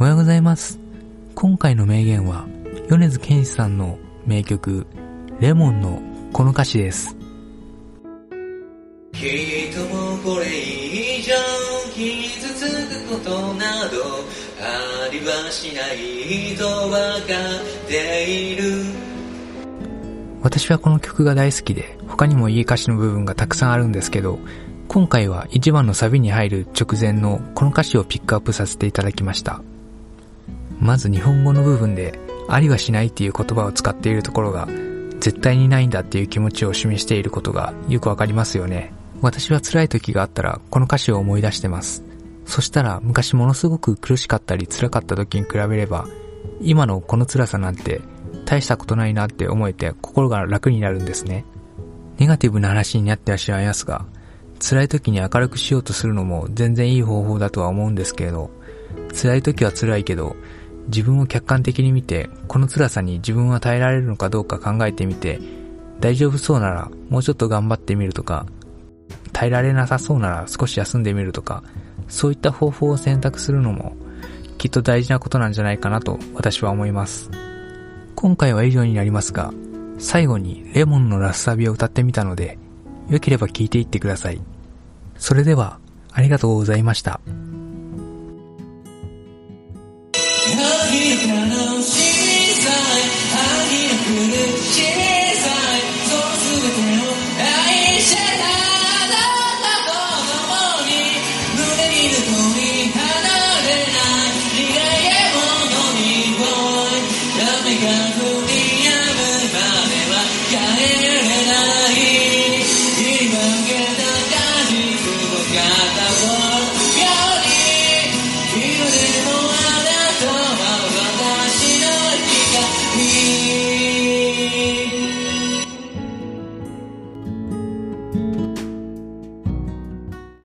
おはようございます。今回の名言は、米津玄師さんの名曲、レモンのこの歌詞です。きっともうこれ以上傷つくことなどありはしないとわかっている私はこの曲が大好きで、他にもいい歌詞の部分がたくさんあるんですけど、今回は1番のサビに入る直前のこの歌詞をピックアップさせていただきました。まず日本語の部分で、ありはしないっていう言葉を使っているところが、絶対にないんだっていう気持ちを示していることがよくわかりますよね。私は辛い時があったら、この歌詞を思い出してます。そしたら、昔ものすごく苦しかったり辛かった時に比べれば、今のこの辛さなんて、大したことないなって思えて心が楽になるんですね。ネガティブな話になってはしまいますが、辛い時に明るくしようとするのも全然いい方法だとは思うんですけれど、辛い時は辛いけど、自分を客観的に見て、この辛さに自分は耐えられるのかどうか考えてみて、大丈夫そうならもうちょっと頑張ってみるとか、耐えられなさそうなら少し休んでみるとか、そういった方法を選択するのも、きっと大事なことなんじゃないかなと私は思います。今回は以上になりますが、最後にレモンのラスサビを歌ってみたので、良ければ聴いていってください。それでは、ありがとうございました。You.